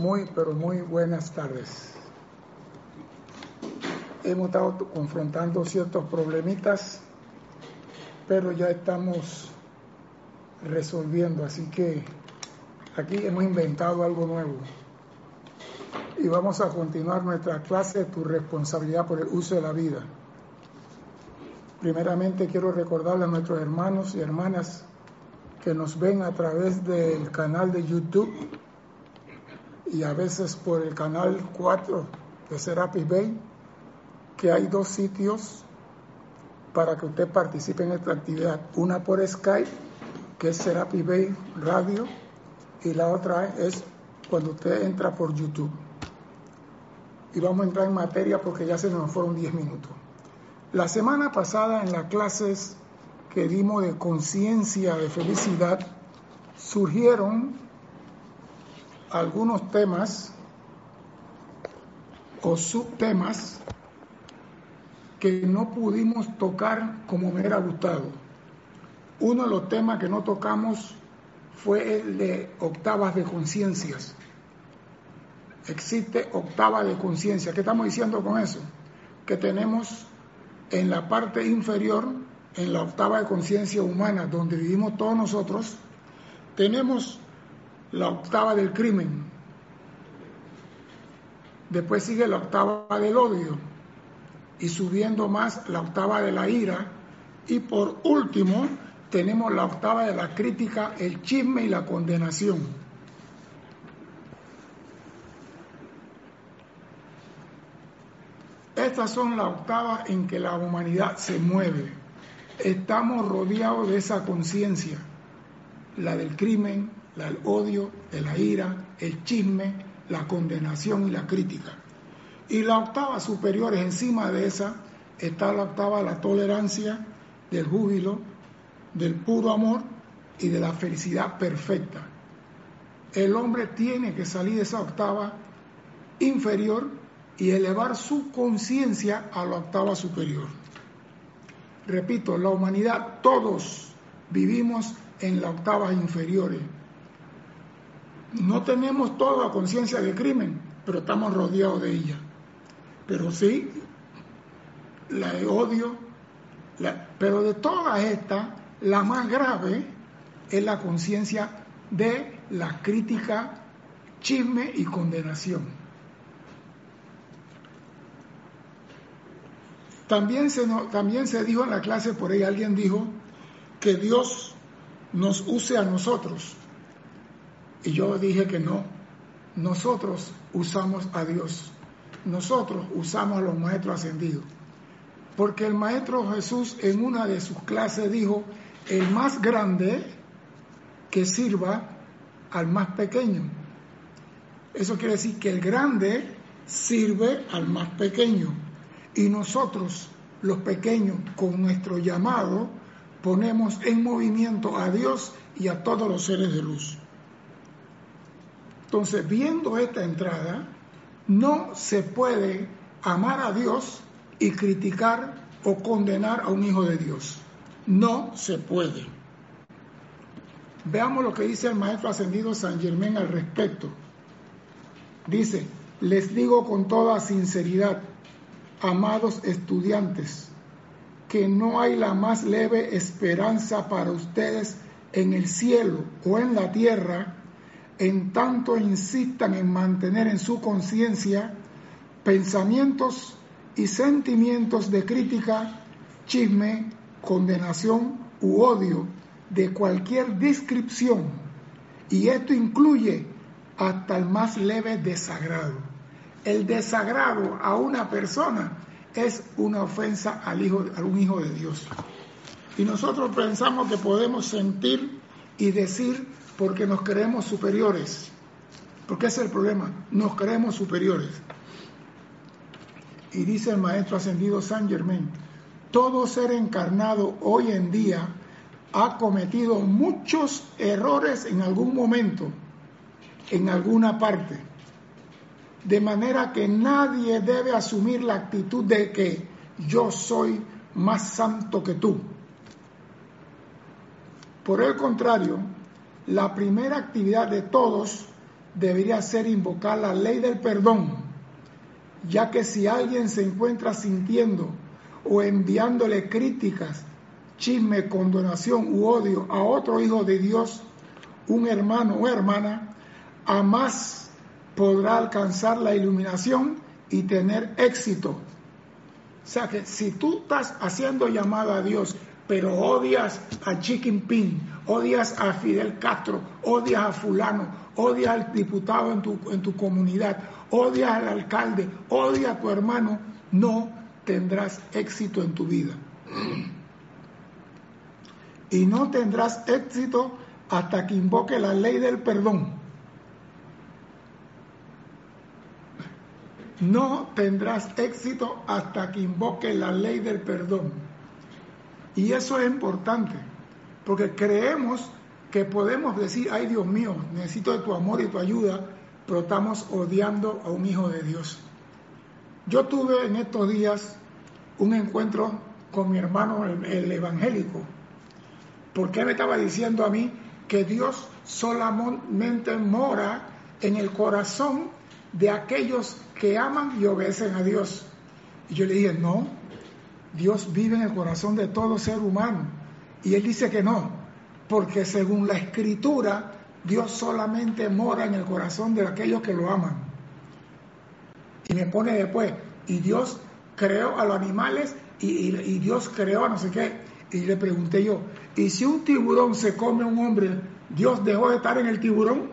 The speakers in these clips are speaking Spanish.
Muy, pero muy buenas tardes. Hemos estado confrontando ciertos problemitas, pero ya estamos resolviendo, así que aquí hemos inventado algo nuevo. Y vamos a continuar nuestra clase tu responsabilidad por el uso de la vida. Primeramente quiero recordarle a nuestros hermanos y hermanas que nos ven a través del canal de YouTube y a veces por el canal 4 de Serapis Bay, que hay dos sitios para que usted participe en esta actividad. Una por Skype, que es Serapis Bay Radio, y la otra es cuando usted entra por YouTube. Y vamos a entrar en materia porque ya se nos fueron 10 minutos. La semana pasada en las clases que dimos de conciencia de felicidad, surgieron algunos temas o subtemas que no pudimos tocar como me hubiera gustado. Uno de los temas que no tocamos fue el de octavas de conciencias. Existe octava de conciencia. ¿Qué estamos diciendo con eso? Que tenemos en la parte inferior, en la octava de conciencia humana, donde vivimos todos nosotros, tenemos la octava del crimen. Después sigue la octava del odio y subiendo más la octava de la ira. Y por último tenemos la octava de la crítica, el chisme y la condenación. Estas son las octavas en que la humanidad se mueve. Estamos rodeados de esa conciencia, la del crimen, del odio, la ira, el chisme, la condenación y la crítica. Y la octava superior es encima de esa, está la octava la tolerancia, del júbilo, del puro amor y de la felicidad perfecta. El hombre tiene que salir de esa octava inferior y elevar su conciencia a la octava superior. Repito, la humanidad, todos vivimos en las octavas inferiores. No tenemos toda conciencia del crimen, pero estamos rodeados de ella. Pero sí, la de odio, pero de todas estas, la más grave es la conciencia de la crítica, chisme y condenación. También se, también se dijo en la clase, por ahí alguien dijo, que Dios nos use a nosotros. Y yo dije que no, nosotros usamos a Dios, nosotros usamos a los maestros ascendidos. Porque el maestro Jesús en una de sus clases dijo, el más grande que sirva al más pequeño. Eso quiere decir que el grande sirve al más pequeño. Y nosotros, los pequeños, con nuestro llamado, ponemos en movimiento a Dios y a todos los seres de luz. Entonces, viendo esta entrada, no se puede amar a Dios y criticar o condenar a un hijo de Dios. No se puede. Veamos lo que dice el maestro ascendido San Germán al respecto. Dice, les digo con toda sinceridad, amados estudiantes, que no hay la más leve esperanza para ustedes en el cielo o en la tierra, en tanto insistan en mantener en su conciencia pensamientos y sentimientos de crítica, chisme, condenación u odio de cualquier descripción, y esto incluye hasta el más leve desagrado el desagrado a una persona es una ofensa a un hijo de Dios. Y nosotros pensamos que podemos sentir y decir porque nos creemos superiores. Porque ese es el problema, nos creemos superiores. Y dice el maestro ascendido San Germain, todo ser encarnado hoy en día ha cometido muchos errores en algún momento, en alguna parte de manera que nadie debe asumir la actitud de que yo soy más santo que tú. Por el contrario, la primera actividad de todos debería ser invocar la ley del perdón, ya que si alguien se encuentra sintiendo o enviándole críticas, chisme, condonación u odio a otro hijo de Dios, un hermano o hermana, a más podrá alcanzar la iluminación y tener éxito. O sea que si tú estás haciendo llamada a Dios, pero odias a Chicken Pin, odias a Fidel Castro, odias a fulano, odias al diputado en tu, en tu comunidad, odias al alcalde, odias a tu hermano, no tendrás éxito en tu vida. Y no tendrás éxito hasta que invoque la ley del perdón. No tendrás éxito hasta que invoque la ley del perdón. Y eso es importante, porque creemos que podemos decir, ay Dios mío, necesito de tu amor y tu ayuda, pero estamos odiando a un hijo de Dios. Yo tuve en estos días un encuentro con mi hermano el, evangélico, porque él me estaba diciendo a mí que Dios solamente mora en el corazón de aquellos que aman y obedecen a Dios. Y yo le dije, no, Dios vive en el corazón de todo ser humano. Y él dice que no, porque según la escritura, Dios solamente mora en el corazón de aquellos que lo aman. Y me pone después, y Dios creó a los animales y, Dios creó a no sé qué. Y le pregunté yo, ¿y si un tiburón se come a un hombre, Dios dejó de estar en el tiburón?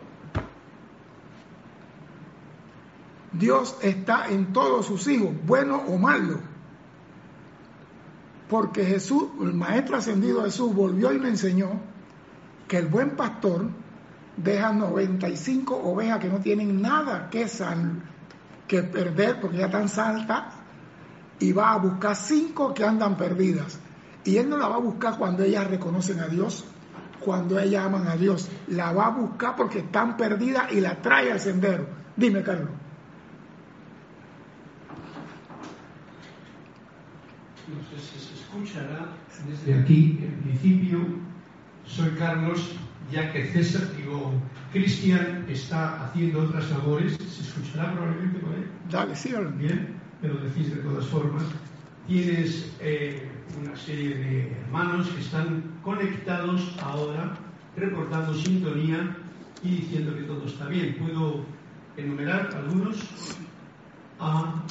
Dios está en todos sus hijos, bueno o malo. Porque Jesús, el Maestro ascendido Jesús, volvió y me enseñó que el buen pastor deja 95 ovejas que no tienen nada que, que perder porque ya están saltas y va a buscar cinco que andan perdidas. Y Él no la va a buscar cuando ellas reconocen a Dios, cuando ellas aman a Dios. La va a buscar porque están perdidas y la trae al sendero. Dime, Carlos. No sé si se escuchará desde aquí. En principio, soy Carlos, ya que César, digo, Cristian está haciendo otras labores. ¿Se escuchará probablemente por él? Dale, sí, Bien pero decís de todas formas, tienes eh, una serie de hermanos que están conectados ahora, reportando sintonía y diciendo que todo está bien. Puedo enumerar algunos a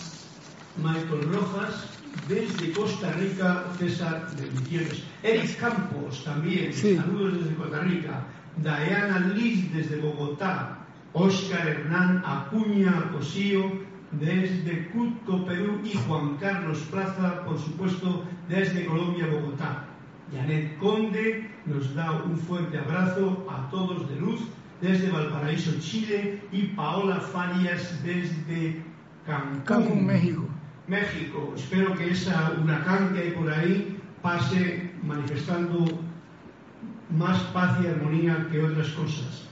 Michael Rojas, desde Costa Rica, César de Misiones. Eric Campos también, saludos desde Costa Rica. Diana Liz desde Bogotá. Oscar Hernán Acuña Cosío desde Cutco, Perú, y Juan Carlos Plaza, por supuesto, desde Colombia, Bogotá. Janet Conde nos da un fuerte abrazo a todos de luz desde Valparaíso, Chile, y Paola Farias desde Cancún, México. México. Espero que esa huracán que hay por ahí pase manifestando más paz y armonía que otras cosas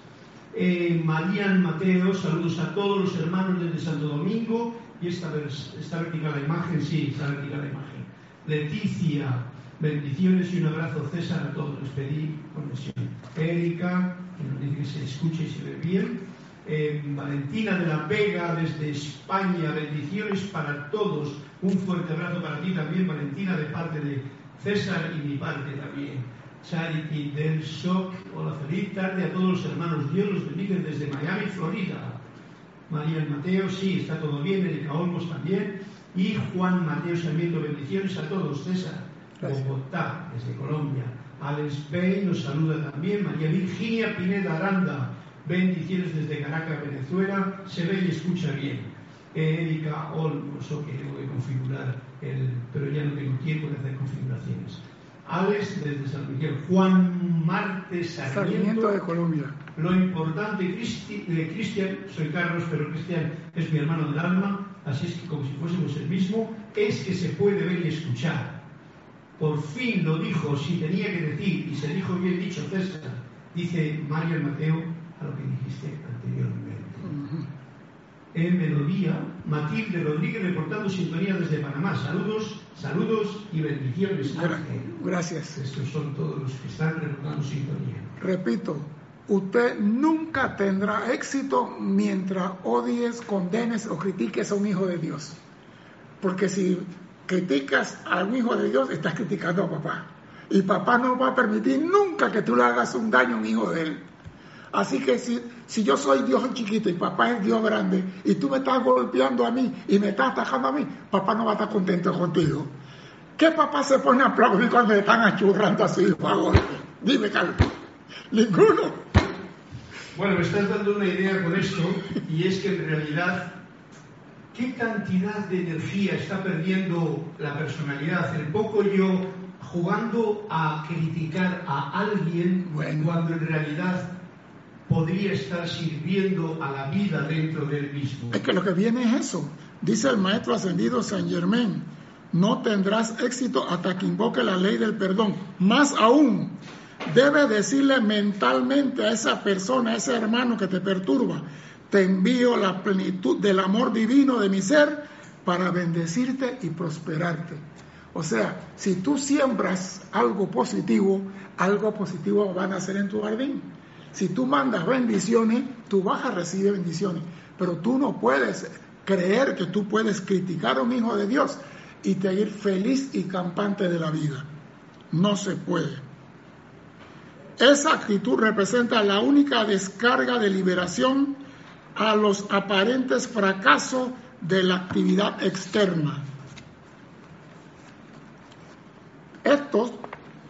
eh, Marían Mateo, saludos a todos los hermanos desde Santo Domingo, y esta, está vertical la imagen, sí, está vertical la imagen. Leticia, bendiciones y un abrazo César a todos, les pedí conexión. Erika, que nos dice que se escuche y se ve bien. Eh, Valentina de la Vega desde España, bendiciones para todos. Un fuerte abrazo para ti también, Valentina, de parte de César y mi parte también. Charity del Shock. Hola, feliz tarde a todos los hermanos. Dios los bendiga desde Miami, Florida. María Mateo, sí, está todo bien. Erika Olmos también. Y Juan Mateo Sarmiento, bendiciones a todos. César, Bogotá, desde Colombia. Alex Bay nos saluda también. María Virginia Pineda Aranda, bendiciones desde Caracas, Venezuela. Se ve y escucha bien. Erika Olmos, ok, tengo que configurar, el, pero ya no tengo tiempo de hacer configuraciones. Alex desde San Miguel, Juan Martes Sarmiento, de Colombia. Lo importante de Cristian, soy Carlos, pero Cristian es mi hermano del alma, así es que como si fuésemos el mismo, es que se puede ver y escuchar. Por fin lo dijo, si tenía que decir, y se dijo bien dicho César, dice Mario Mateo a lo que dijiste anteriormente en Melodía, Matilde Rodríguez reportando sintonía desde Panamá. Saludos, saludos y bendiciones. Gracias. Estos son todos los que están reportando sintonía. Repito, usted nunca tendrá éxito mientras odies, condenes o critiques a un hijo de Dios. Porque si criticas a un hijo de Dios, estás criticando a papá. Y papá no va a permitir nunca que tú le hagas un daño a un hijo de él. Así que si, si yo soy Dios chiquito y papá es Dios grande y tú me estás golpeando a mí y me estás atacando a mí, papá no va a estar contento contigo. ¿Qué papá se pone a aplaudir cuando le están achurrando a su hijo a Dime, Carlos. Ninguno. Bueno, me estás dando una idea con esto y es que en realidad, ¿qué cantidad de energía está perdiendo la personalidad, el poco yo, jugando a criticar a alguien cuando en realidad podría estar sirviendo a la vida dentro del mismo. Es que lo que viene es eso. Dice el maestro ascendido San Germain, no tendrás éxito hasta que invoque la ley del perdón. Más aún, debes decirle mentalmente a esa persona, a ese hermano que te perturba, te envío la plenitud del amor divino de mi ser para bendecirte y prosperarte. O sea, si tú siembras algo positivo, algo positivo van a hacer en tu jardín. Si tú mandas bendiciones, tú vas a recibir bendiciones. Pero tú no puedes creer que tú puedes criticar a un hijo de Dios y te ir feliz y campante de la vida. No se puede. Esa actitud representa la única descarga de liberación a los aparentes fracasos de la actividad externa. Estos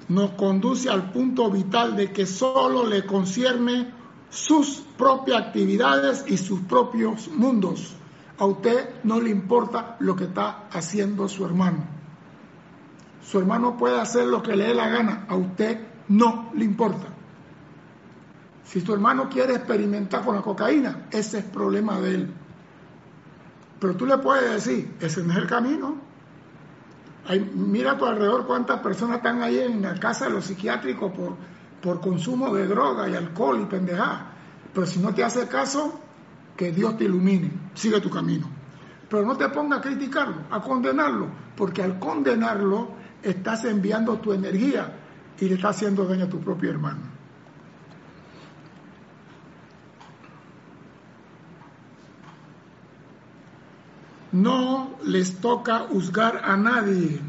nos conduce al punto vital de que solo le concierne sus propias actividades y sus propios mundos. A usted no le importa lo que está haciendo su hermano. Su hermano puede hacer lo que le dé la gana, a usted no le importa. Si su hermano quiere experimentar con la cocaína, ese es problema de él. Pero tú le puedes decir, ese no es el camino mira a tu alrededor cuántas personas están ahí en la casa de los psiquiátricos por, por consumo de droga y alcohol y pendejada. Pero si no te hace caso, que Dios te ilumine, sigue tu camino. Pero no te pongas a criticarlo, a condenarlo, porque al condenarlo estás enviando tu energía y le estás haciendo daño a tu propio hermano. No les toca juzgar a nadie,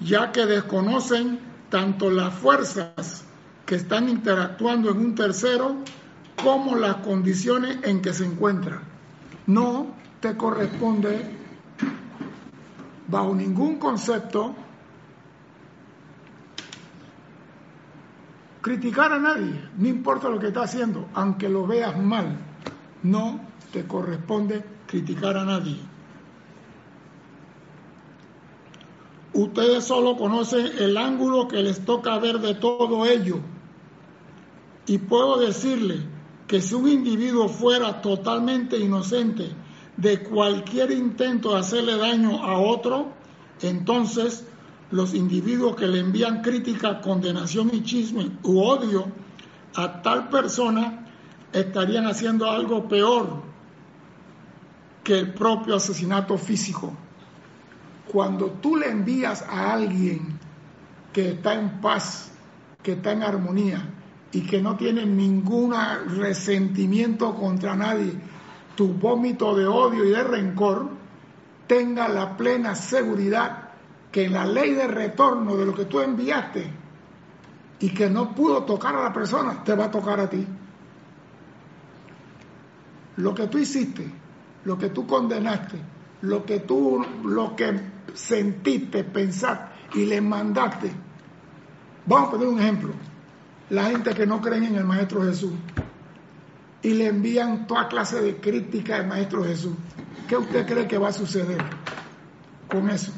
ya que desconocen tanto las fuerzas que están interactuando en un tercero como las condiciones en que se encuentra. No te corresponde bajo ningún concepto criticar a nadie, no importa lo que está haciendo, aunque lo veas mal, no te corresponde criticar a nadie. Ustedes solo conocen el ángulo que les toca ver de todo ello. Y puedo decirle que si un individuo fuera totalmente inocente de cualquier intento de hacerle daño a otro, entonces los individuos que le envían crítica, condenación y chisme u odio a tal persona estarían haciendo algo peor que el propio asesinato físico. Cuando tú le envías a alguien que está en paz, que está en armonía y que no tiene ningún resentimiento contra nadie, tu vómito de odio y de rencor, tenga la plena seguridad que la ley de retorno de lo que tú enviaste y que no pudo tocar a la persona, te va a tocar a ti. Lo que tú hiciste lo que tú condenaste, lo que tú, lo que sentiste, pensaste y le mandaste. Vamos a poner un ejemplo. La gente que no cree en el Maestro Jesús y le envían toda clase de crítica al Maestro Jesús. ¿Qué usted cree que va a suceder con eso?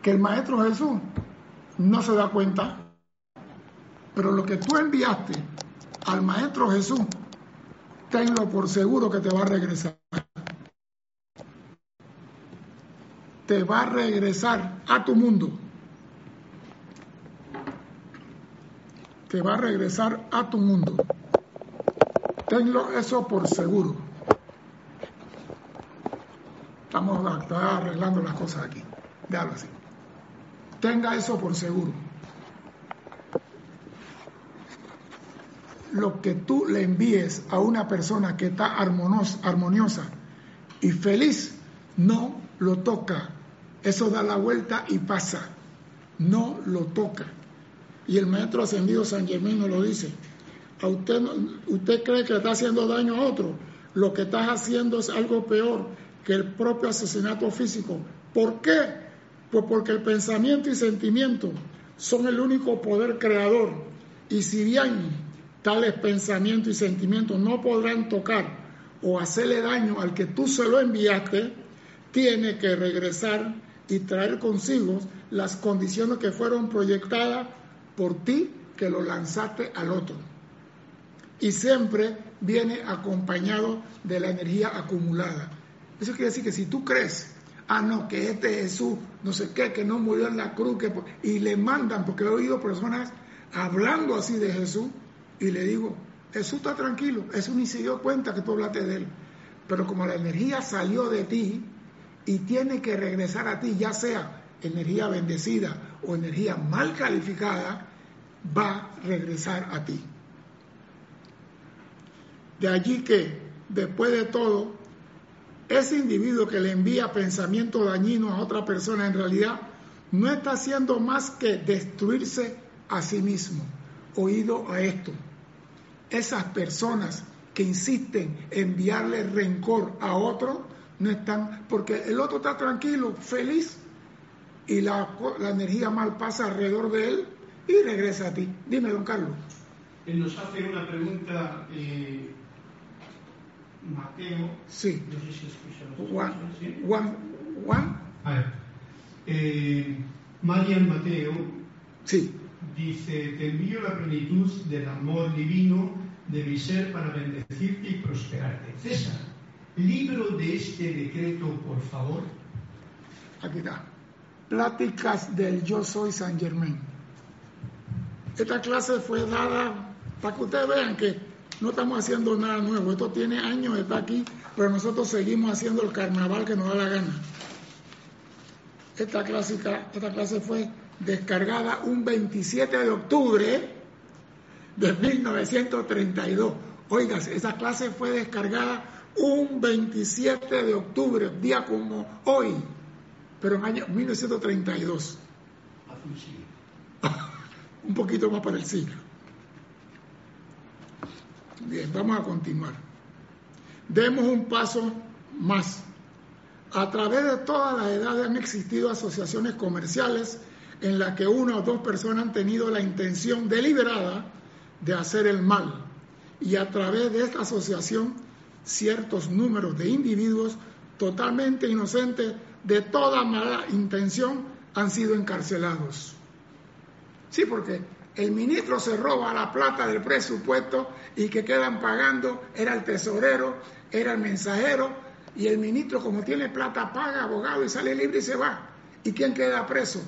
Que el Maestro Jesús no se da cuenta, pero lo que tú enviaste al Maestro Jesús, tenlo por seguro que te va a regresar. Te va a regresar a tu mundo. Te va a regresar a tu mundo. Tenlo eso por seguro. Estamos arreglando las cosas aquí. Déjalo así. Tenga eso por seguro. lo que tú le envíes a una persona que está armoniosa y feliz, no lo toca. Eso da la vuelta y pasa. No lo toca. Y el maestro ascendido San Germán nos lo dice. A usted, usted cree que está haciendo daño a otro. Lo que estás haciendo es algo peor que el propio asesinato físico. ¿Por qué? Pues porque el pensamiento y sentimiento son el único poder creador. Y si bien tales pensamientos y sentimientos no podrán tocar o hacerle daño al que tú se lo enviaste, tiene que regresar y traer consigo las condiciones que fueron proyectadas por ti que lo lanzaste al otro. Y siempre viene acompañado de la energía acumulada. Eso quiere decir que si tú crees, ah, no, que este Jesús, no sé qué, que no murió en la cruz, que, y le mandan, porque he oído personas hablando así de Jesús, y le digo, Jesús está tranquilo, Jesús ni se dio cuenta que tú hablaste de él. Pero como la energía salió de ti y tiene que regresar a ti, ya sea energía bendecida o energía mal calificada, va a regresar a ti. De allí que, después de todo, ese individuo que le envía pensamientos dañinos a otra persona en realidad no está haciendo más que destruirse a sí mismo. Oído a esto esas personas que insisten en enviarle rencor a otro, no están, porque el otro está tranquilo, feliz, y la, energía mal pasa alrededor de él y regresa a ti. Dime, don Carlos. Él nos hace una pregunta, eh, Mateo. Sí. No sé si Juan. Juan. Juan. A ver. Eh, Marian Mateo. Sí. Dice, te envío la plenitud del amor divino de mi ser para bendecirte y prosperarte. César, libro de este decreto, por favor. Aquí está. Pláticas del Yo Soy San Germán. Esta clase fue dada para que ustedes vean que no estamos haciendo nada nuevo. Esto tiene años, está aquí, pero nosotros seguimos haciendo el carnaval que nos da la gana. Esta, clásica, esta clase fue descargada un 27 de octubre de 1932. Oigas, esa clase fue descargada un 27 de octubre, día como hoy, pero en año 1932. un poquito más para el siglo. Bien, vamos a continuar. Demos un paso más. A través de todas las edades han existido asociaciones comerciales en las que una o dos personas han tenido la intención deliberada de hacer el mal. Y a través de esta asociación, ciertos números de individuos totalmente inocentes de toda mala intención han sido encarcelados. Sí, porque el ministro se roba la plata del presupuesto y que quedan pagando era el tesorero, era el mensajero y el ministro como tiene plata paga abogado y sale libre y se va. ¿Y quién queda preso?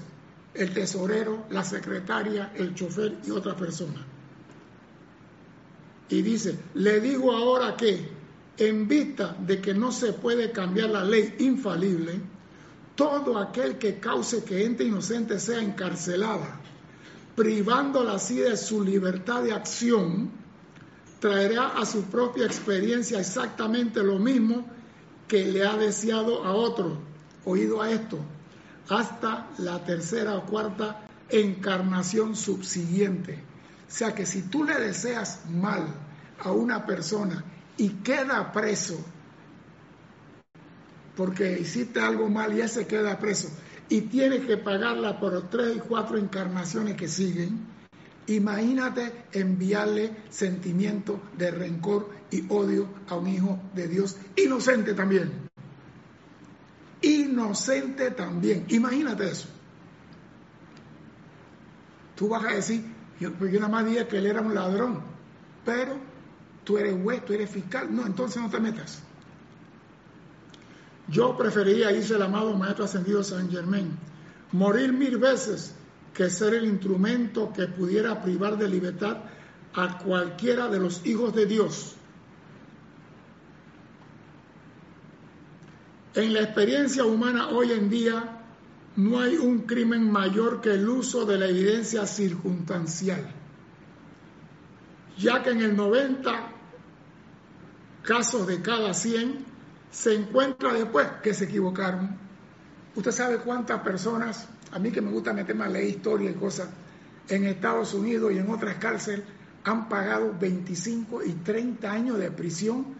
El tesorero, la secretaria, el chofer y otra persona. Y dice, le digo ahora que en vista de que no se puede cambiar la ley infalible, todo aquel que cause que ente inocente sea encarcelada, privándola así de su libertad de acción, traerá a su propia experiencia exactamente lo mismo que le ha deseado a otro. Oído a esto, hasta la tercera o cuarta encarnación subsiguiente. O sea que si tú le deseas mal a una persona y queda preso porque hiciste algo mal y ese queda preso y tiene que pagarla por tres y cuatro encarnaciones que siguen, imagínate enviarle sentimiento de rencor y odio a un hijo de Dios inocente también. Inocente también. Imagínate eso. Tú vas a decir, yo, pues nada más dije que él era un ladrón, pero tú eres juez, tú eres fiscal, no, entonces no te metas. Yo preferiría, dice el amado Maestro Ascendido San Germán, morir mil veces que ser el instrumento que pudiera privar de libertad a cualquiera de los hijos de Dios. En la experiencia humana hoy en día, no hay un crimen mayor que el uso de la evidencia circunstancial. ya que en el 90 casos de cada 100 se encuentra después que se equivocaron. Usted sabe cuántas personas, a mí que me gusta meterme a leer historia y cosas, en Estados Unidos y en otras cárceles han pagado 25 y 30 años de prisión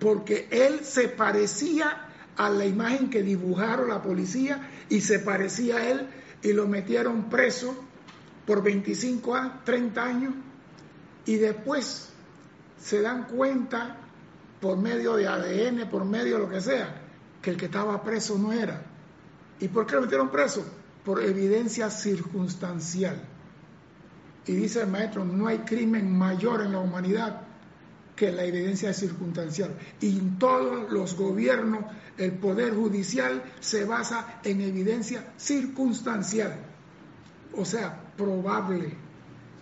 porque él se parecía a la imagen que dibujaron la policía y se parecía a él y lo metieron preso por 25 a 30 años y después se dan cuenta por medio de ADN, por medio de lo que sea, que el que estaba preso no era. ¿Y por qué lo metieron preso? Por evidencia circunstancial. Y dice el maestro, no hay crimen mayor en la humanidad que la evidencia circunstancial. Y en todos los gobiernos, el poder judicial se basa en evidencia circunstancial, o sea, probable.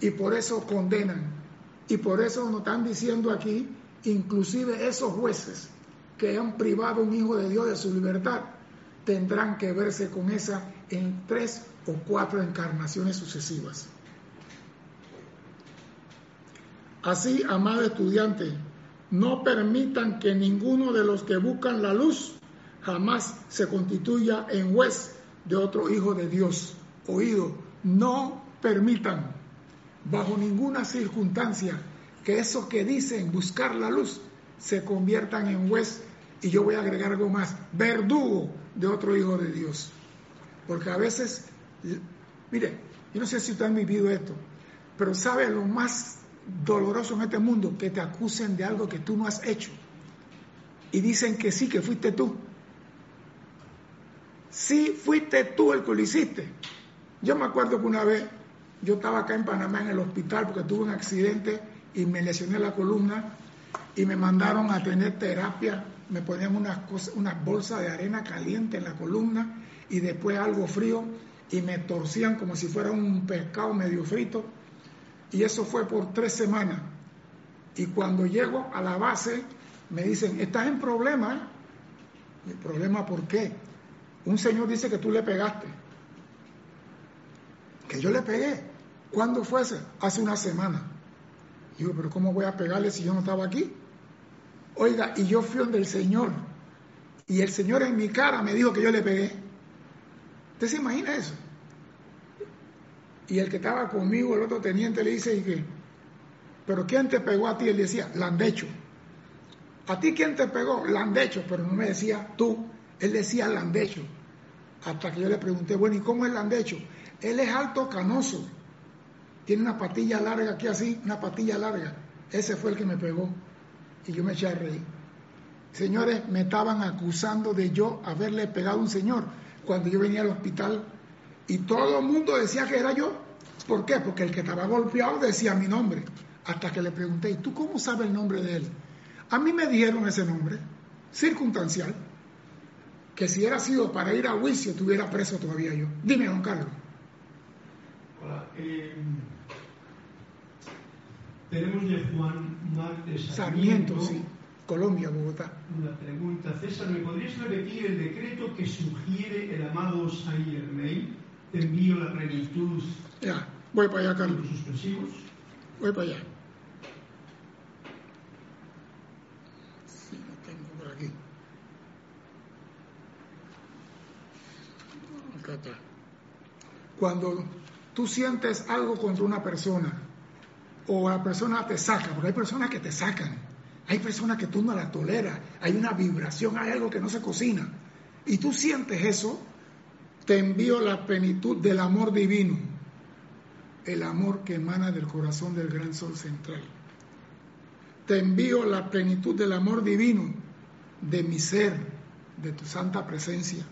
Y por eso condenan. Y por eso nos están diciendo aquí, inclusive esos jueces que han privado a un hijo de Dios de su libertad, tendrán que verse con esa en tres o cuatro encarnaciones sucesivas. Así, amado estudiante, no permitan que ninguno de los que buscan la luz jamás se constituya en juez de otro hijo de Dios. Oído, no permitan bajo ninguna circunstancia que esos que dicen buscar la luz se conviertan en juez y yo voy a agregar algo más, verdugo de otro hijo de Dios. Porque a veces, mire, yo no sé si usted ha vivido esto, pero sabe lo más doloroso en este mundo que te acusen de algo que tú no has hecho y dicen que sí, que fuiste tú. Sí, fuiste tú el que lo hiciste. Yo me acuerdo que una vez yo estaba acá en Panamá en el hospital porque tuve un accidente y me lesioné la columna y me mandaron a tener terapia. Me ponían unas, bolsas de arena caliente en la columna y después algo frío y me torcían como si fuera un pescado medio frito y eso fue por tres semanas. Y cuando llego a la base, me dicen, estás en problema. ¿El problema por qué? Un señor dice que tú le pegaste. Que yo le pegué. ¿Cuándo fue ese? Hace una semana. Digo, pero ¿cómo voy a pegarle si yo no estaba aquí? Oiga, y yo fui donde el Señor. Y el Señor en mi cara me dijo que yo le pegué. ¿Usted se imagina eso? Y el que estaba conmigo, el otro teniente, le dice, ¿y? ¿Pero quién te pegó a ti? Él decía, Landecho. ¿A ti quién te pegó? Landecho, pero no me decía tú, él decía Landecho. Hasta que yo le pregunté, bueno, ¿y cómo es Landecho? Él es alto canoso, tiene una patilla larga aquí así, una patilla larga. Ese fue el que me pegó. Y yo me eché a reír. Señores, me estaban acusando de yo haberle pegado a un señor cuando yo venía al hospital y todo el mundo decía que era yo. ¿Por qué? Porque el que estaba golpeado decía mi nombre. Hasta que le pregunté, ¿y tú cómo sabes el nombre de él? A mí me dieron ese nombre, circunstancial, que si era sido para ir a juicio, estuviera preso todavía yo. Dime, don Carlos. Hola, eh, tenemos de Juan Márquez Sarmiento, Sarmiento, sí. Colombia, Bogotá. Una pregunta. César, ¿me podrías repetir el decreto que sugiere el amado Saint Germain? te envío la plenitud. Ya, voy para allá, Carlos. Suspensivos. Voy para allá. Sí, lo tengo por aquí. Acá está. Cuando tú sientes algo contra una persona o la persona te saca, porque hay personas que te sacan, hay personas que tú no la toleras, hay una vibración, hay algo que no se cocina, y tú sientes eso, te envío la plenitud del amor divino, el amor que emana del corazón del gran sol central. Te envío la plenitud del amor divino de mi ser, de tu santa presencia,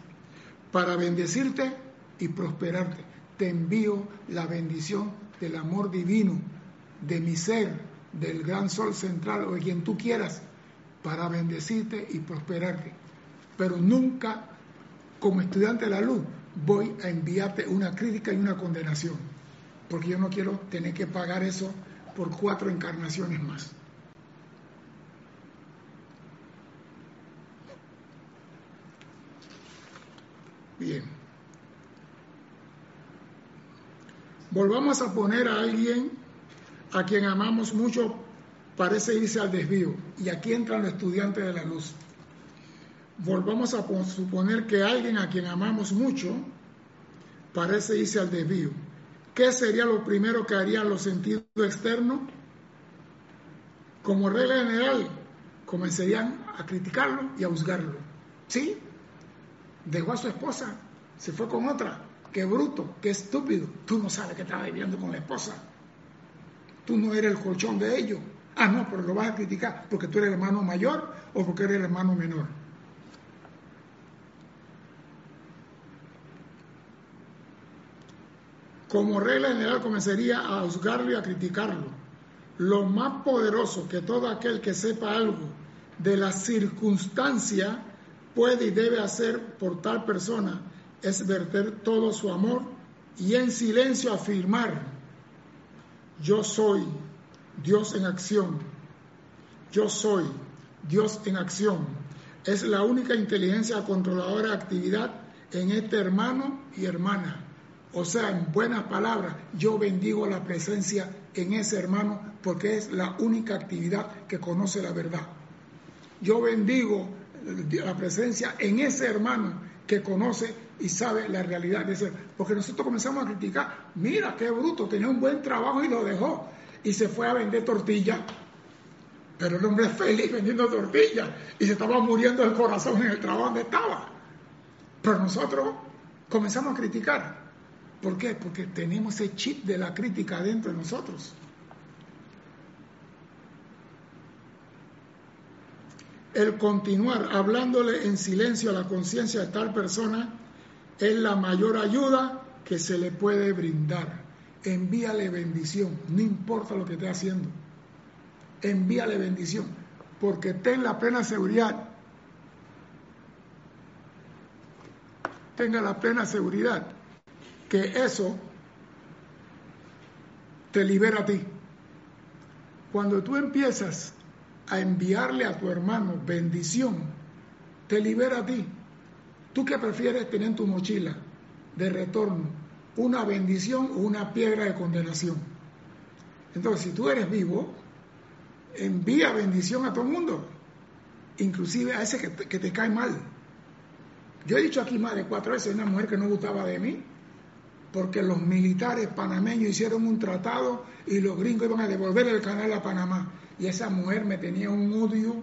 para bendecirte y prosperarte. Te envío la bendición del amor divino de mi ser, del gran sol central o de quien tú quieras, para bendecirte y prosperarte. Pero nunca como estudiante de la luz voy a enviarte una crítica y una condenación, porque yo no quiero tener que pagar eso por cuatro encarnaciones más. Bien. Volvamos a poner a alguien a quien amamos mucho parece irse al desvío. Y aquí entran los estudiantes de la luz. Volvamos a suponer que alguien a quien amamos mucho parece irse al desvío. ¿Qué sería lo primero que harían los sentidos externos? Como regla general, comenzarían a criticarlo y a juzgarlo. ¿Sí? Dejó a su esposa, se fue con otra. Qué bruto, qué estúpido. Tú no sabes que estaba viviendo con la esposa. Tú no eres el colchón de ellos. Ah, no, pero lo vas a criticar porque tú eres el hermano mayor o porque eres el hermano menor. Como regla general comenzaría a juzgarlo y a criticarlo. Lo más poderoso que todo aquel que sepa algo de la circunstancia puede y debe hacer por tal persona es verter todo su amor y en silencio afirmar, yo soy Dios en acción, yo soy Dios en acción. Es la única inteligencia controladora de actividad en este hermano y hermana. O sea, en buenas palabras, yo bendigo la presencia en ese hermano porque es la única actividad que conoce la verdad. Yo bendigo la presencia en ese hermano que conoce y sabe la realidad de ese. Porque nosotros comenzamos a criticar, mira qué bruto, tenía un buen trabajo y lo dejó y se fue a vender tortillas. Pero el hombre es feliz vendiendo tortillas y se estaba muriendo el corazón en el trabajo donde estaba. Pero nosotros comenzamos a criticar. ¿Por qué? Porque tenemos ese chip de la crítica dentro de nosotros. El continuar hablándole en silencio a la conciencia de tal persona es la mayor ayuda que se le puede brindar. Envíale bendición, no importa lo que esté haciendo. Envíale bendición, porque ten la plena seguridad, tenga la plena seguridad que eso te libera a ti. Cuando tú empiezas a enviarle a tu hermano bendición, te libera a ti. ¿Tú qué prefieres tener en tu mochila de retorno? ¿Una bendición o una piedra de condenación? Entonces, si tú eres vivo, envía bendición a todo el mundo, inclusive a ese que te, que te cae mal. Yo he dicho aquí más de cuatro veces una mujer que no gustaba de mí, porque los militares panameños hicieron un tratado y los gringos iban a devolver el canal a Panamá y esa mujer me tenía un odio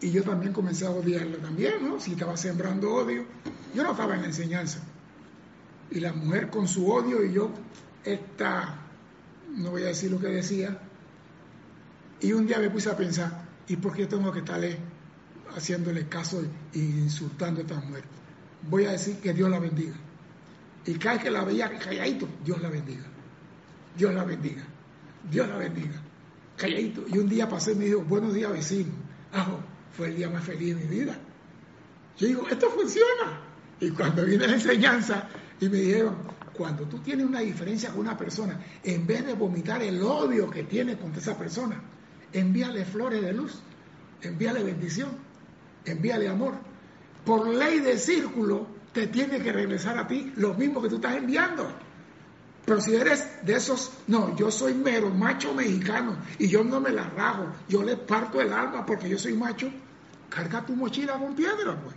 y yo también comencé a odiarla también, ¿no? Si estaba sembrando odio, yo no estaba en la enseñanza. Y la mujer con su odio y yo, esta, no voy a decir lo que decía, y un día me puse a pensar, ¿y por qué tengo que estarle haciéndole caso e insultando a esta mujer? Voy a decir que Dios la bendiga. Y cada vez que la veía calladito, Dios la bendiga. Dios la bendiga. Dios la bendiga calladito. Y un día pasé y me dijo, buenos días vecino. Ah, fue el día más feliz de mi vida. Yo digo, esto funciona. Y cuando viene la enseñanza y me dijeron, cuando tú tienes una diferencia con una persona, en vez de vomitar el odio que tienes contra esa persona, envíale flores de luz, envíale bendición, envíale amor. Por ley de círculo, te tiene que regresar a ti lo mismo que tú estás enviando. Pero si eres de esos, no, yo soy mero macho mexicano y yo no me la rajo, yo le parto el alma porque yo soy macho, carga tu mochila con piedra, pues.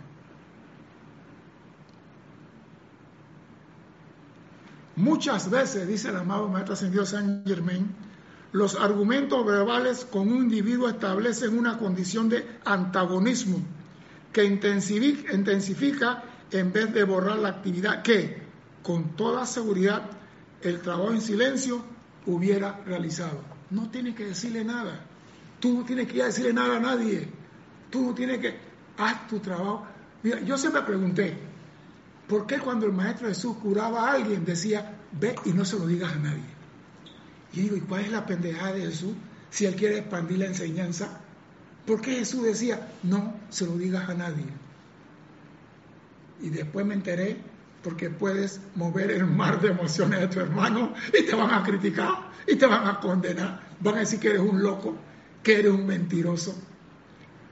Muchas veces, dice el amado Maestro Ascendido San Germain, los argumentos verbales con un individuo establecen una condición de antagonismo que intensifica en vez de borrar la actividad que, con toda seguridad, el trabajo en silencio hubiera realizado. No tienes que decirle nada. Tú no tienes que ir a decirle nada a nadie. Tú no tienes que... Haz tu trabajo. Mira, yo siempre pregunté, ¿por qué cuando el Maestro Jesús curaba a alguien decía, ve y no se lo digas a nadie? Y digo, ¿y cuál es la pendejada de Jesús si él quiere expandir la enseñanza? ¿Por qué Jesús decía, no se lo digas a nadie? Y después me enteré porque puedes mover el mar de emociones de tu hermano y te van a criticar y te van a condenar. Van a decir que eres un loco, que eres un mentiroso.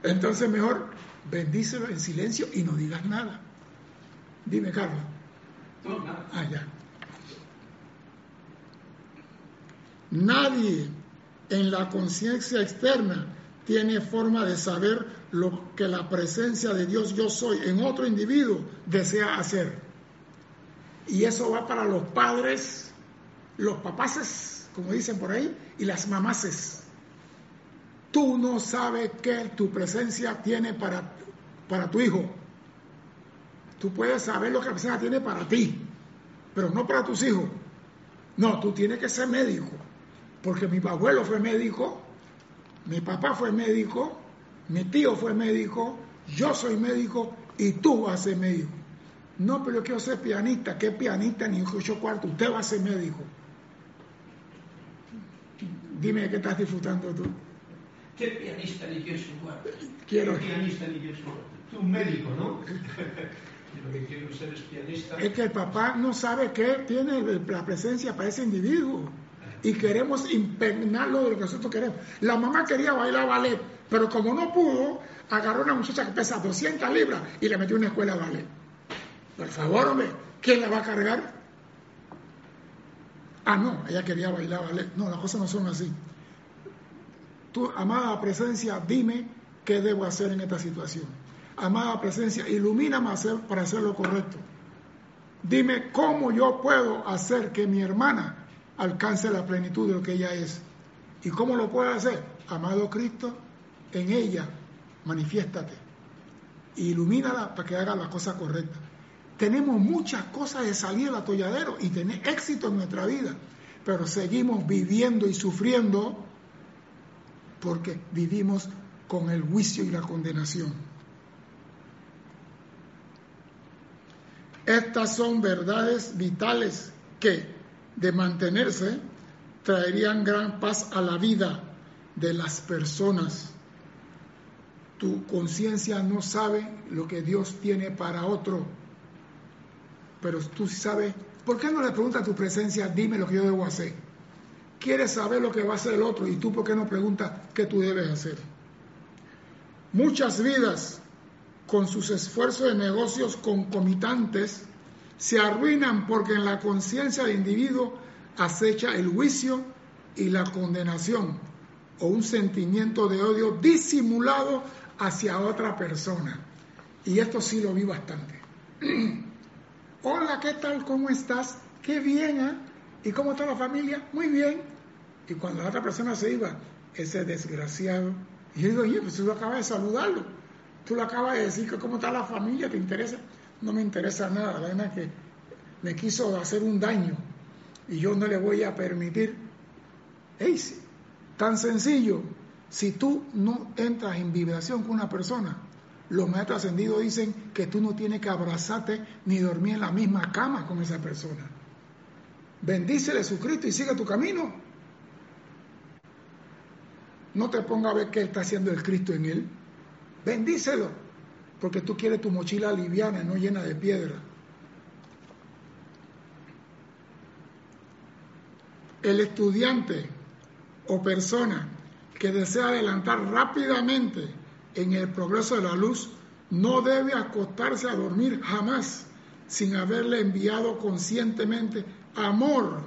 Entonces mejor bendícelo en silencio y no digas nada. Dime, Carlos. No, nada. Ah, ya. Nadie en la conciencia externa tiene forma de saber lo que la presencia de Dios yo soy en otro individuo desea hacer. Y eso va para los padres, los papaces, como dicen por ahí, y las mamaces. Tú no sabes qué tu presencia tiene para, para tu hijo. Tú puedes saber lo que la presencia tiene para ti, pero no para tus hijos. No, tú tienes que ser médico, porque mi abuelo fue médico, mi papá fue médico, mi tío fue médico, yo soy médico y tú vas a ser médico. No, pero yo quiero ser pianista. ¿Qué pianista ni ocho cuartos? Usted va a ser médico. Dime qué estás disfrutando tú. ¿Qué pianista ni qué cuarto? Quiero. ¿Qué pianista ni qué cuarto? Tú un médico, ¿no? lo que quiero ser es pianista. Es que el papá no sabe qué tiene la presencia para ese individuo. Y queremos impregnarlo de lo que nosotros queremos. La mamá quería bailar ballet, pero como no pudo, agarró a una muchacha que pesa 200 libras y le metió en una escuela de ballet. Por favor, hombre, ¿quién la va a cargar? Ah, no, ella quería bailar ballet. No, las cosas no son así. Tú, amada presencia, dime qué debo hacer en esta situación. Amada presencia, ilumíname para hacer lo correcto. Dime cómo yo puedo hacer que mi hermana alcance la plenitud de lo que ella es. ¿Y cómo lo puedo hacer? Amado Cristo, en ella manifiéstate. Ilumínala para que haga la cosa correcta. Tenemos muchas cosas de salir al atolladero y tener éxito en nuestra vida, pero seguimos viviendo y sufriendo porque vivimos con el juicio y la condenación. Estas son verdades vitales que, de mantenerse, traerían gran paz a la vida de las personas. Tu conciencia no sabe lo que Dios tiene para otro pero tú sabes, ¿por qué no le preguntas a tu presencia, dime lo que yo debo hacer? Quieres saber lo que va a hacer el otro y tú por qué no preguntas qué tú debes hacer. Muchas vidas con sus esfuerzos de negocios concomitantes se arruinan porque en la conciencia del individuo acecha el juicio y la condenación o un sentimiento de odio disimulado hacia otra persona. Y esto sí lo vi bastante. Hola, ¿qué tal? ¿Cómo estás? Qué bien, ¿eh? ¿Y cómo está la familia? Muy bien. Y cuando la otra persona se iba, ese desgraciado, y yo digo, oye, pues tú acabas de saludarlo. Tú le acabas de decir que cómo está la familia, ¿te interesa? No me interesa nada, la verdad que me quiso hacer un daño y yo no le voy a permitir. Ey, tan sencillo, si tú no entras en vibración con una persona, los maestros ascendidos dicen que tú no tienes que abrazarte ni dormir en la misma cama con esa persona. Bendícele a Cristo y sigue tu camino. No te ponga a ver qué está haciendo el Cristo en él. Bendícelo, porque tú quieres tu mochila liviana, no llena de piedra. El estudiante o persona que desea adelantar rápidamente en el progreso de la luz, no debe acostarse a dormir jamás sin haberle enviado conscientemente amor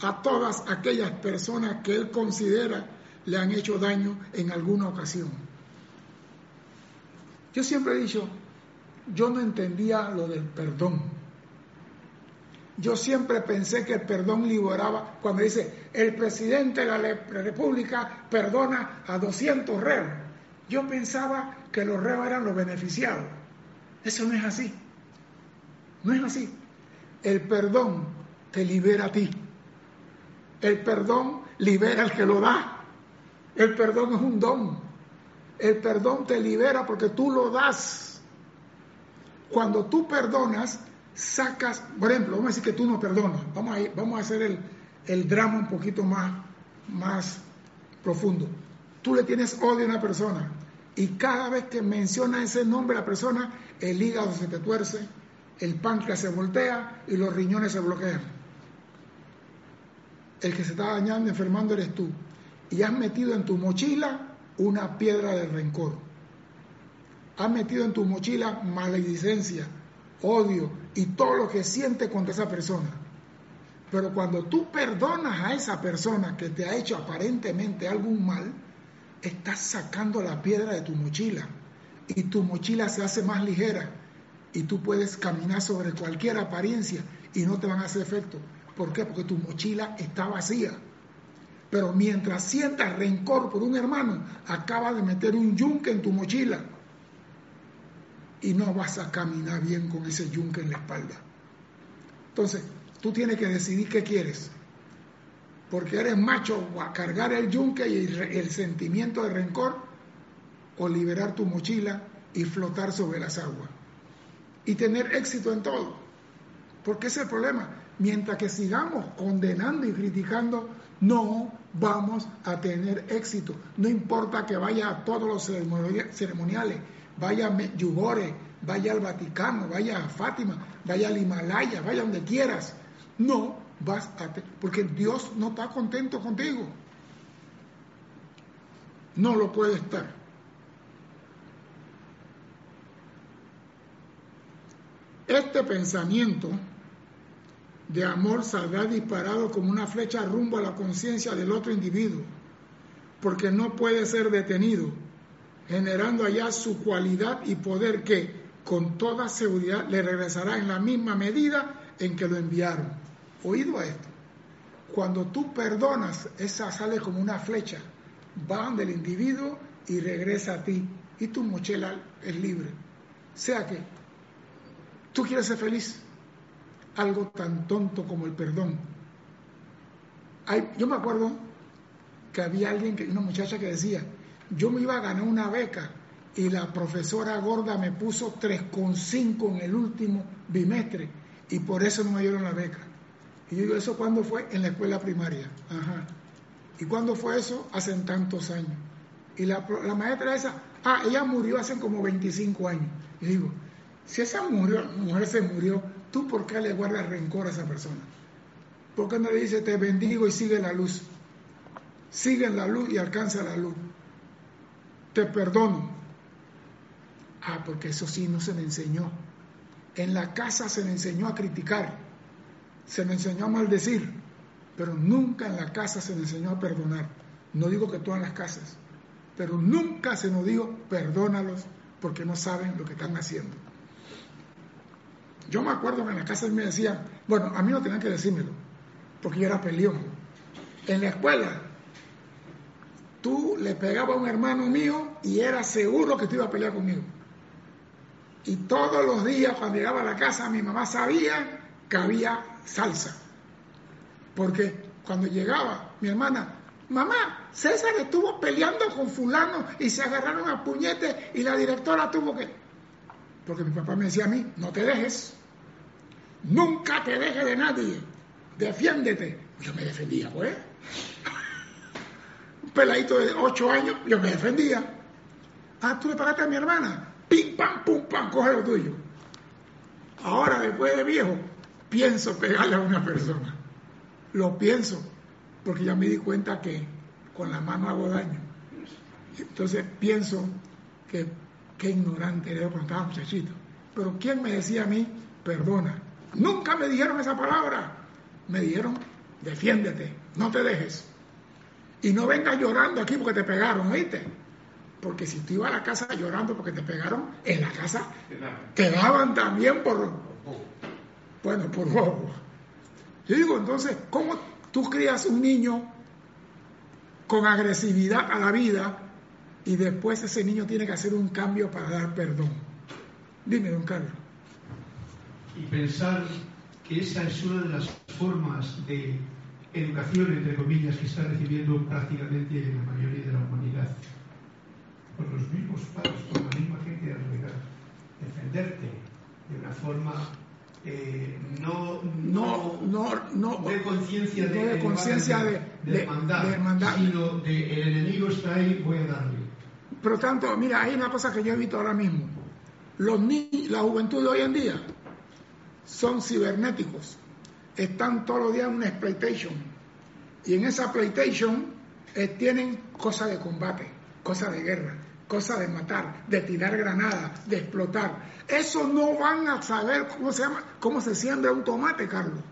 a todas aquellas personas que él considera le han hecho daño en alguna ocasión. Yo siempre he dicho, yo no entendía lo del perdón. Yo siempre pensé que el perdón liberaba, cuando dice, el presidente de la República perdona a 200 reos. Yo pensaba que los reos eran los beneficiados. Eso no es así. No es así. El perdón te libera a ti. El perdón libera al que lo da. El perdón es un don. El perdón te libera porque tú lo das. Cuando tú perdonas, sacas, por ejemplo, vamos a decir que tú no perdonas. Vamos a, vamos a hacer el, el drama un poquito más, más profundo tú le tienes odio a una persona y cada vez que menciona ese nombre a la persona, el hígado se te tuerce, el páncreas se voltea y los riñones se bloquean. El que se está dañando, enfermando eres tú. Y has metido en tu mochila una piedra de rencor. Has metido en tu mochila maledicencia, odio y todo lo que sientes contra esa persona. Pero cuando tú perdonas a esa persona que te ha hecho aparentemente algún mal, estás sacando la piedra de tu mochila y tu mochila se hace más ligera y tú puedes caminar sobre cualquier apariencia y no te van a hacer efecto. ¿Por qué? Porque tu mochila está vacía. Pero mientras sientas rencor por un hermano, acaba de meter un yunque en tu mochila y no vas a caminar bien con ese yunque en la espalda. Entonces, tú tienes que decidir qué quieres. Porque eres macho a cargar el yunque y el sentimiento de rencor o liberar tu mochila y flotar sobre las aguas. Y tener éxito en todo. Porque ese es el problema. Mientras que sigamos condenando y criticando, no vamos a tener éxito. No importa que vaya a todos los ceremoniales, vaya a Yugore, vaya al Vaticano, vaya a Fátima, vaya al Himalaya, vaya donde quieras. No vas a porque Dios no está contento contigo. No lo puede estar. Este pensamiento de amor saldrá disparado como una flecha rumbo a la conciencia del otro individuo, porque no puede ser detenido, generando allá su cualidad y poder que con toda seguridad le regresará en la misma medida en que lo enviaron. Oído a esto. Cuando tú perdonas, esa sale como una flecha, va del individuo y regresa a ti, y tu mochila es libre. sea que tú quieres ser feliz, algo tan tonto como el perdón. yo me acuerdo que había alguien, que, una muchacha que decía, yo me iba a ganar una beca y la profesora gorda me puso 3,5 en el último bimestre y por eso no me dieron la beca. Y yo digo, ¿eso cuándo fue? En la escuela primaria. Ajá. ¿Y cuándo fue eso? Hace tantos años. Y la, la maestra esa, ah, ella murió hace como 25 años. Y digo, si esa mujer se murió ¿Tú por qué le guardas rencor a esa persona? ¿Por qué no le dice, te bendigo y sigue la luz? Sigue la luz y alcanza la luz. Te perdono. Ah, porque eso sí no se me enseñó. En la casa se me enseñó a criticar, se me enseñó a maldecir, pero nunca en la casa se me enseñó a perdonar. No digo que todas las casas, pero nunca se nos dijo perdónalos porque no saben lo que están haciendo. Yo me acuerdo que en la casa me decía, bueno, a mí no tenían que decírmelo, porque yo era peleón. En la escuela, tú le pegabas a un hermano mío y era seguro que te iba a pelear conmigo. Y todos los días cuando llegaba a la casa mi mamá sabía que había salsa. Porque cuando llegaba mi hermana, mamá, César estuvo peleando con fulano y se agarraron a puñetes y la directora tuvo que... Porque mi papá me decía a mí, no te dejes, nunca te dejes de nadie, defiéndete. Yo me defendía, pues. Un peladito de ocho años, yo me defendía. Ah, tú le pagaste a mi hermana, pim, pam, pum, pam, coge lo tuyo. Ahora, después de viejo, pienso pegarle a una persona. Lo pienso, porque ya me di cuenta que con la mano hago daño. Entonces pienso que qué ignorante era cuando estaba muchachito. Pero ¿quién me decía a mí, perdona? Nunca me dijeron esa palabra. Me dijeron, defiéndete, no te dejes. Y no vengas llorando aquí porque te pegaron, ¿oíste? Porque si tú ibas a la casa llorando porque te pegaron, en la casa te daban también por, bueno, por bobo. Yo digo, entonces, ¿cómo tú crías un niño con agresividad a la vida y después ese niño tiene que hacer un cambio para dar perdón. Dime, don Carlos. Y pensar que esa es una de las formas de educación, entre comillas, que está recibiendo prácticamente la mayoría de la humanidad. Por los mismos padres, por la misma gente alrededor. Defenderte de una forma eh, no, no, no, no, de conciencia de, de, conciencia de, de, de, sino de el enemigo está ahí, voy a darle. Pero tanto, mira, hay una cosa que yo he visto ahora mismo. Los niños, la juventud de hoy en día son cibernéticos. Están todos los días en una PlayStation. Y en esa PlayStation eh, tienen cosas de combate, cosas de guerra, cosas de matar, de tirar granadas, de explotar. Eso no van a saber cómo se llama, cómo se siembra un tomate, Carlos.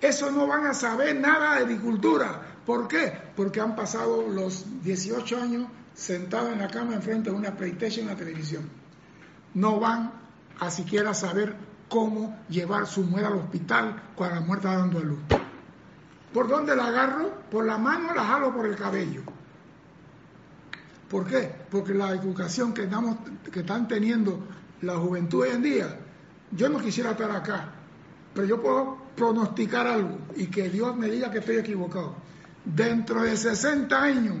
Eso no van a saber nada de agricultura. ¿Por qué? Porque han pasado los 18 años sentados en la cama enfrente de una PlayStation en la televisión. No van a siquiera saber cómo llevar su mujer al hospital cuando la muerte está dando a luz. ¿Por dónde la agarro? Por la mano la jalo por el cabello. ¿Por qué? Porque la educación que, que están teniendo la juventud hoy en día, yo no quisiera estar acá, pero yo puedo pronosticar algo y que Dios me diga que estoy equivocado. Dentro de 60 años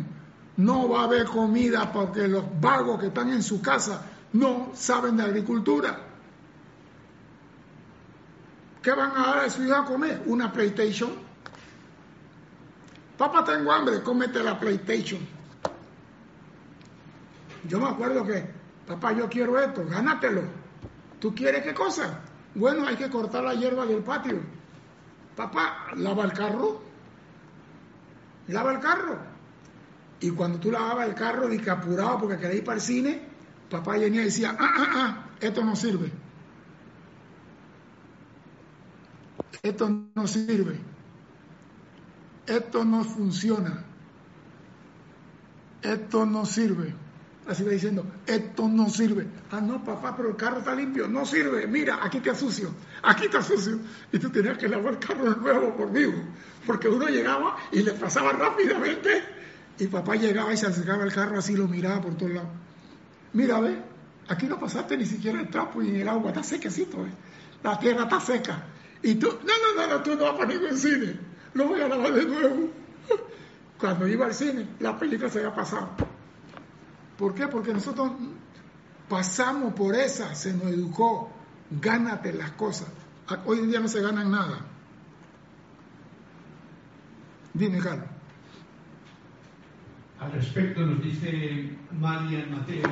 no va a haber comida porque los vagos que están en su casa no saben de agricultura. ¿Qué van a dar a su hijo a comer? Una PlayStation. Papá, tengo hambre, cómete la PlayStation. Yo me acuerdo que, papá, yo quiero esto, gánatelo. ¿Tú quieres qué cosa? Bueno, hay que cortar la hierba del patio. Papá, lava el carro. Lava el carro. Y cuando tú lavabas el carro, y que porque quería ir para el cine, papá venía y decía, ah, ah, ah, esto no sirve. Esto no sirve. Esto no funciona. Esto no sirve. Así va diciendo, esto no sirve. Ah, no, papá, pero el carro está limpio. No sirve. Mira, aquí te sucio. Aquí está sucio. Y tú tenías que lavar el carro de nuevo por vivo. Porque uno llegaba y le pasaba rápidamente. Y papá llegaba y se acercaba el carro así, lo miraba por todos lados. Mira, ve, aquí no pasaste ni siquiera el trapo y el agua está sequecito. ¿eh? La tierra está seca. Y tú, no, no, no, no, tú no vas para ningún cine. Lo voy a lavar de nuevo. Cuando iba al cine, la película se había pasado. ¿Por qué? Porque nosotros pasamos por esa, se nos educó, gánate las cosas. Hoy en día no se ganan nada. Dime, Carlos. Al respecto nos dice María Mateo,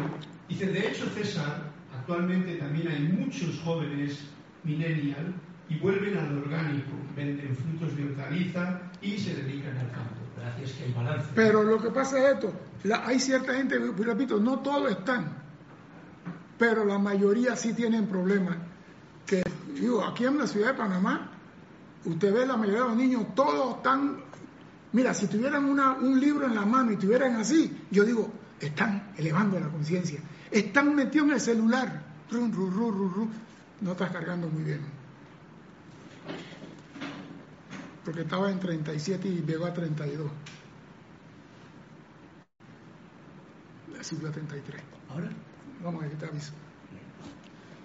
dice, de hecho César, actualmente también hay muchos jóvenes millennial y vuelven al orgánico, venden frutos de hortaliza y se dedican al campo. Gracias que hay balance. Pero lo que pasa es esto, hay cierta gente, repito, no todos están, pero la mayoría sí tienen problemas. Que digo, aquí en la ciudad de Panamá, usted ve la mayoría de los niños, todos están, mira, si tuvieran una, un libro en la mano y tuvieran así, yo digo, están elevando la conciencia, están metidos en el celular, no estás cargando muy bien. Porque estaba en 37 y llegó a 32. siglo 33. Ahora, vamos a ver, te aviso.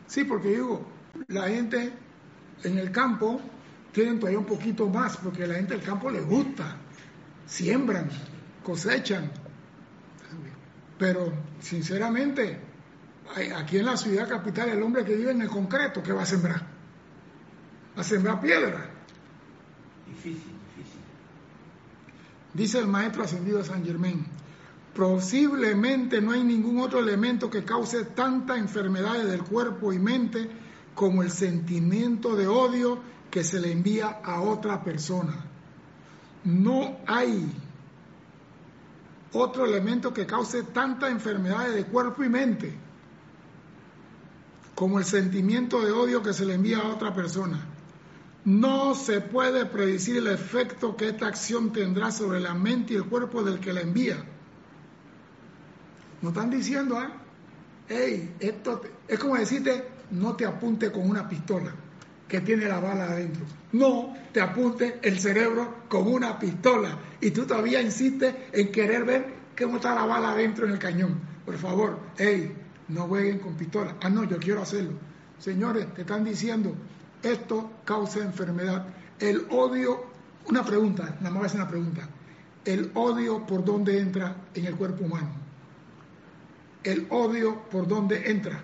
Sí, porque digo, la gente en el campo tienen todavía un poquito más, porque la gente del campo le gusta, siembran, cosechan. Pero, sinceramente, aquí en la ciudad capital, el hombre que vive en el concreto, ¿qué va a sembrar? Va a sembrar piedra. Difícil, difícil. Dice el maestro ascendido de San Germán, Posiblemente no hay ningún otro elemento que cause tantas enfermedades del cuerpo y mente como el sentimiento de odio que se le envía a otra persona. No hay otro elemento que cause tantas enfermedades de cuerpo y mente como el sentimiento de odio que se le envía a otra persona. No se puede predecir el efecto que esta acción tendrá sobre la mente y el cuerpo del que la envía no están diciendo, ¿ah? Hey, esto es como decirte, no te apunte con una pistola que tiene la bala adentro. No te apunte el cerebro con una pistola. Y tú todavía insistes en querer ver cómo está la bala adentro en el cañón. Por favor, hey, no jueguen con pistola. Ah, no, yo quiero hacerlo. Señores, te están diciendo, esto causa enfermedad. El odio, una pregunta, nada más voy hacer una pregunta. El odio por dónde entra en el cuerpo humano el odio por donde entra.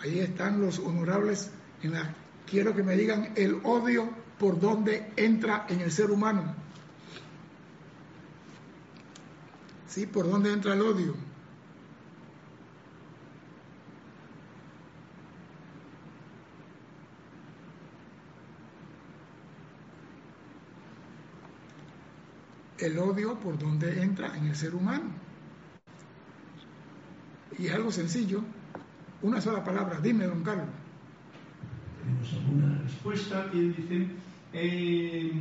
Ahí están los honorables. En la, quiero que me digan el odio por donde entra en el ser humano. ¿Sí? ¿Por dónde entra el odio? El odio por donde entra en el ser humano. Y es algo sencillo, una sola palabra, dime, don Carlos. Tenemos alguna respuesta. Y dicen, eh,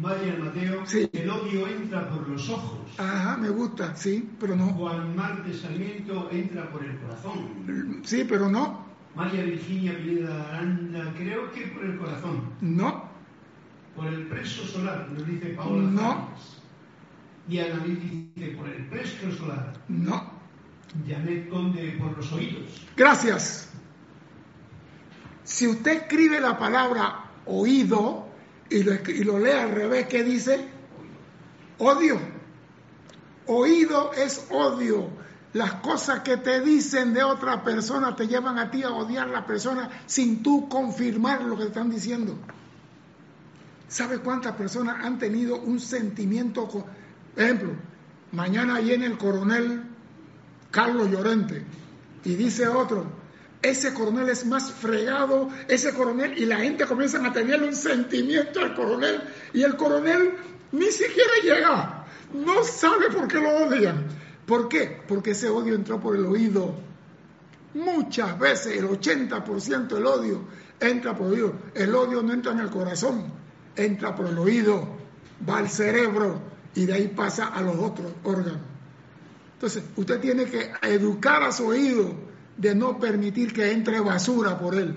Marian Mateo, el odio entra por los ojos. Ajá, me gusta, sí, pero no. Juan Martes Sarmiento entra por el corazón. Sí, pero no. María Virginia Pineda Aranda, creo que por el corazón. No. Por el preso solar, nos dice Paola. No. Y Ana dice por el preso solar. No. Janet Conde por los oídos. Gracias. Si usted escribe la palabra oído y lo, lee al revés, ¿qué dice? Odio. Oído es odio. Las cosas que te dicen de otra persona te llevan a ti a odiar a la persona sin tú confirmar lo que están diciendo. ¿Sabe cuántas personas han tenido un sentimiento? Por ejemplo, mañana viene el coronel Carlos Llorente y dice otro, ese coronel es más fregado, ese coronel, y la gente comienza a tener un sentimiento al coronel y el coronel ni siquiera llega, no sabe por qué lo odian. ¿Por qué? Porque ese odio entró por el oído. Muchas veces el 80% del odio entra por el oído. El odio no entra en el corazón, entra por el oído, va al cerebro y de ahí pasa a los otros órganos. Entonces, usted tiene que educar a su oído de no permitir que entre basura por él.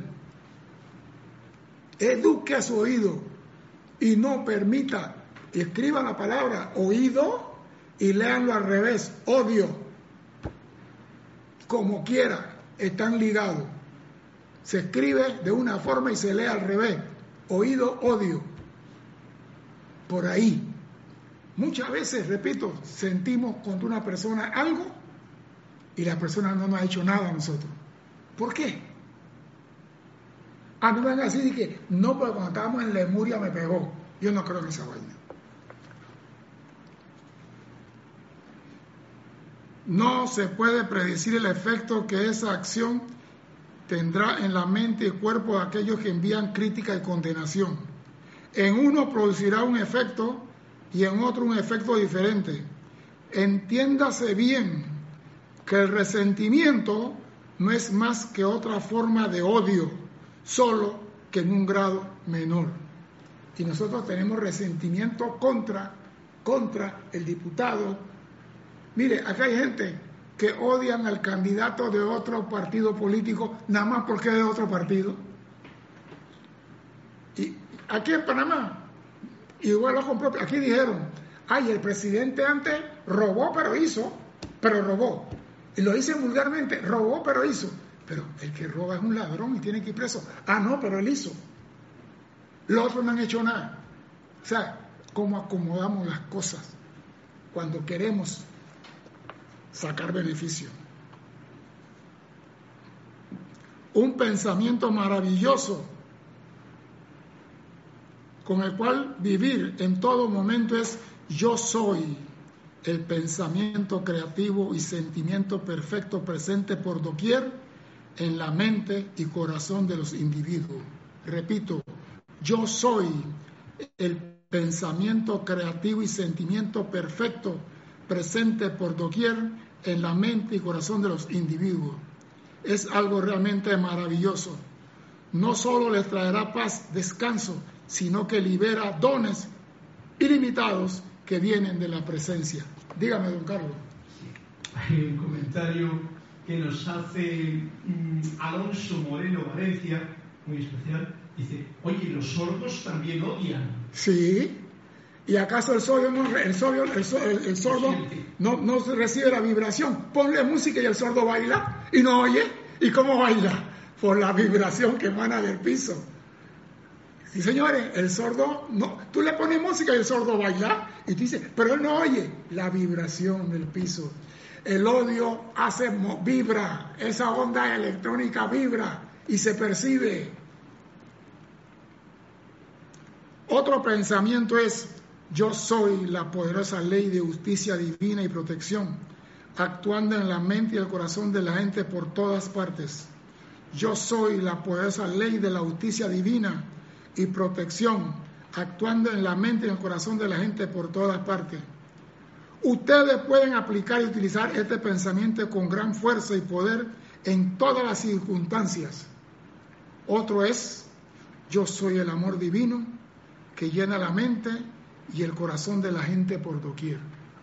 Eduque a su oído y no permita, escriba la palabra oído y léanlo al revés, odio, como quiera, están ligados. Se escribe de una forma y se lee al revés, oído, odio, por ahí. Muchas veces, repito, sentimos contra una persona algo y la persona no nos ha hecho nada a nosotros. ¿Por qué? A mí me van a decir que no, porque cuando estábamos en Lemuria me pegó. Yo no creo en esa vaina. No se puede predecir el efecto que esa acción tendrá en la mente y cuerpo de aquellos que envían crítica y condenación. En uno producirá un efecto y en otro un efecto diferente. Entiéndase bien que el resentimiento no es más que otra forma de odio, solo que en un grado menor. Y nosotros tenemos resentimiento contra, contra el diputado, Mire, acá hay gente que odian al candidato de otro partido político nada más porque es de otro partido. Y aquí en Panamá, igual lo compró, aquí dijeron, ay, el presidente antes robó pero hizo, pero robó. Y lo dicen vulgarmente, robó pero hizo. Pero el que roba es un ladrón y tiene que ir preso. Ah, no, pero él hizo. Los otros no han hecho nada. O sea, cómo acomodamos las cosas cuando queremos sacar beneficio. Un pensamiento maravilloso con el cual vivir en todo momento es yo soy el pensamiento creativo y sentimiento perfecto presente por doquier en la mente y corazón de los individuos. Repito, yo soy el pensamiento creativo y sentimiento perfecto presente por doquier en la mente y corazón de los individuos. Es algo realmente maravilloso. No solo les traerá paz, descanso, sino que libera dones ilimitados que vienen de la presencia. Dígame, don Carlos. Hay un comentario que nos hace mm, Alonso Moreno Valencia, muy especial. Dice, oye, los sordos también odian. Sí, ¿Y acaso el sordo no, el el, sordo no, no recibe la vibración? Ponle música y el sordo baila y no oye. ¿Y cómo baila? Por la vibración que emana del piso. Sí, señores, el sordo no. Tú le pones música y el sordo baila y tú dices, pero él no oye la vibración del piso. El odio hace vibra, esa onda electrónica vibra y se percibe. Otro pensamiento es yo soy la poderosa ley de justicia divina y protección, actuando en la mente y el corazón de la gente por todas partes. Yo soy la poderosa ley de la justicia divina y protección, actuando en la mente y el corazón de la gente por todas partes. Ustedes pueden aplicar y utilizar este pensamiento con gran fuerza y poder en todas las circunstancias. Otro es yo soy el amor divino que llena la mente y el corazón de la gente por doquier.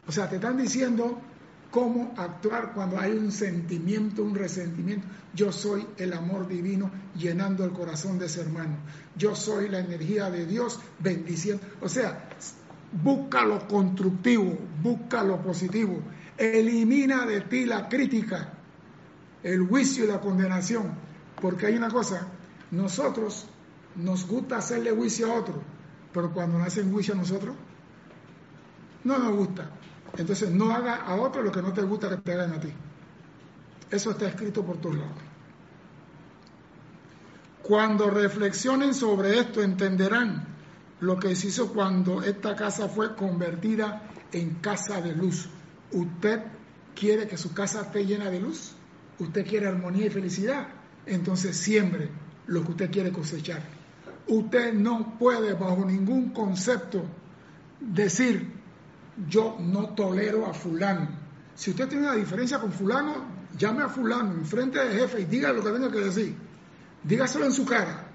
O sea, te están diciendo cómo actuar cuando hay un sentimiento, un resentimiento. Yo soy el amor divino llenando el corazón de ese hermano. Yo soy la energía de Dios bendiciendo. O sea, busca lo constructivo, busca lo positivo. Elimina de ti la crítica, el juicio y la condenación. Porque hay una cosa, nosotros nos gusta hacerle juicio a otro, pero cuando nos hacen juicio a nosotros, no nos gusta. Entonces no haga a otro lo que no te gusta que te hagan a ti. Eso está escrito por todos lados. Cuando reflexionen sobre esto entenderán lo que se hizo cuando esta casa fue convertida en casa de luz. ¿Usted quiere que su casa esté llena de luz? ¿Usted quiere armonía y felicidad? Entonces siembre lo que usted quiere cosechar. Usted no puede bajo ningún concepto decir yo no tolero a fulano. Si usted tiene una diferencia con fulano, llame a fulano en frente del jefe y diga lo que tenga que decir. Dígaselo en su cara.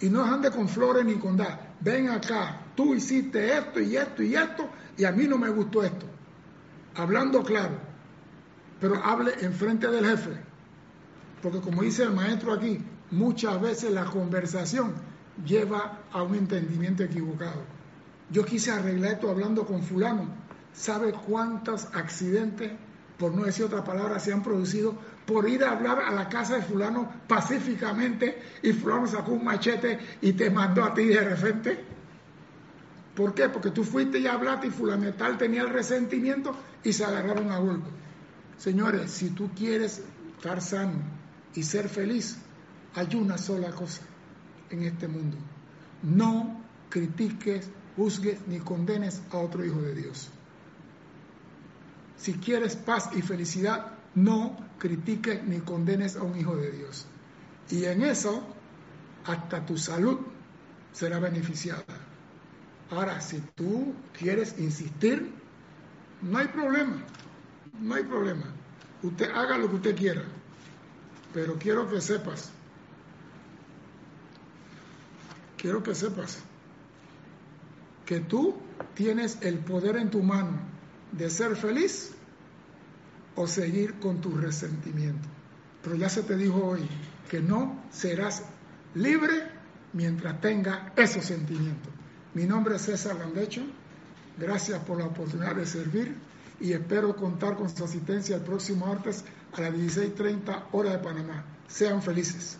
Y no ande con flores ni con da. Ven acá, tú hiciste esto y esto y esto y a mí no me gustó esto. Hablando claro, pero hable en frente del jefe. Porque como dice el maestro aquí, muchas veces la conversación lleva a un entendimiento equivocado. Yo quise arreglar esto hablando con fulano. ¿Sabe cuántos accidentes, por no decir otra palabra, se han producido por ir a hablar a la casa de fulano pacíficamente y fulano sacó un machete y te mandó a ti de repente? ¿Por qué? Porque tú fuiste y hablaste y fulano tal tenía el resentimiento y se agarraron a golpe. Señores, si tú quieres estar sano y ser feliz, hay una sola cosa en este mundo. No critiques juzgues ni condenes a otro hijo de Dios. Si quieres paz y felicidad, no critiques ni condenes a un hijo de Dios. Y en eso, hasta tu salud será beneficiada. Ahora, si tú quieres insistir, no hay problema, no hay problema. Usted haga lo que usted quiera, pero quiero que sepas, quiero que sepas que tú tienes el poder en tu mano de ser feliz o seguir con tu resentimiento. Pero ya se te dijo hoy que no serás libre mientras tenga esos sentimientos. Mi nombre es César Landecho. Gracias por la oportunidad de servir y espero contar con su asistencia el próximo martes a las 16.30 hora de Panamá. Sean felices.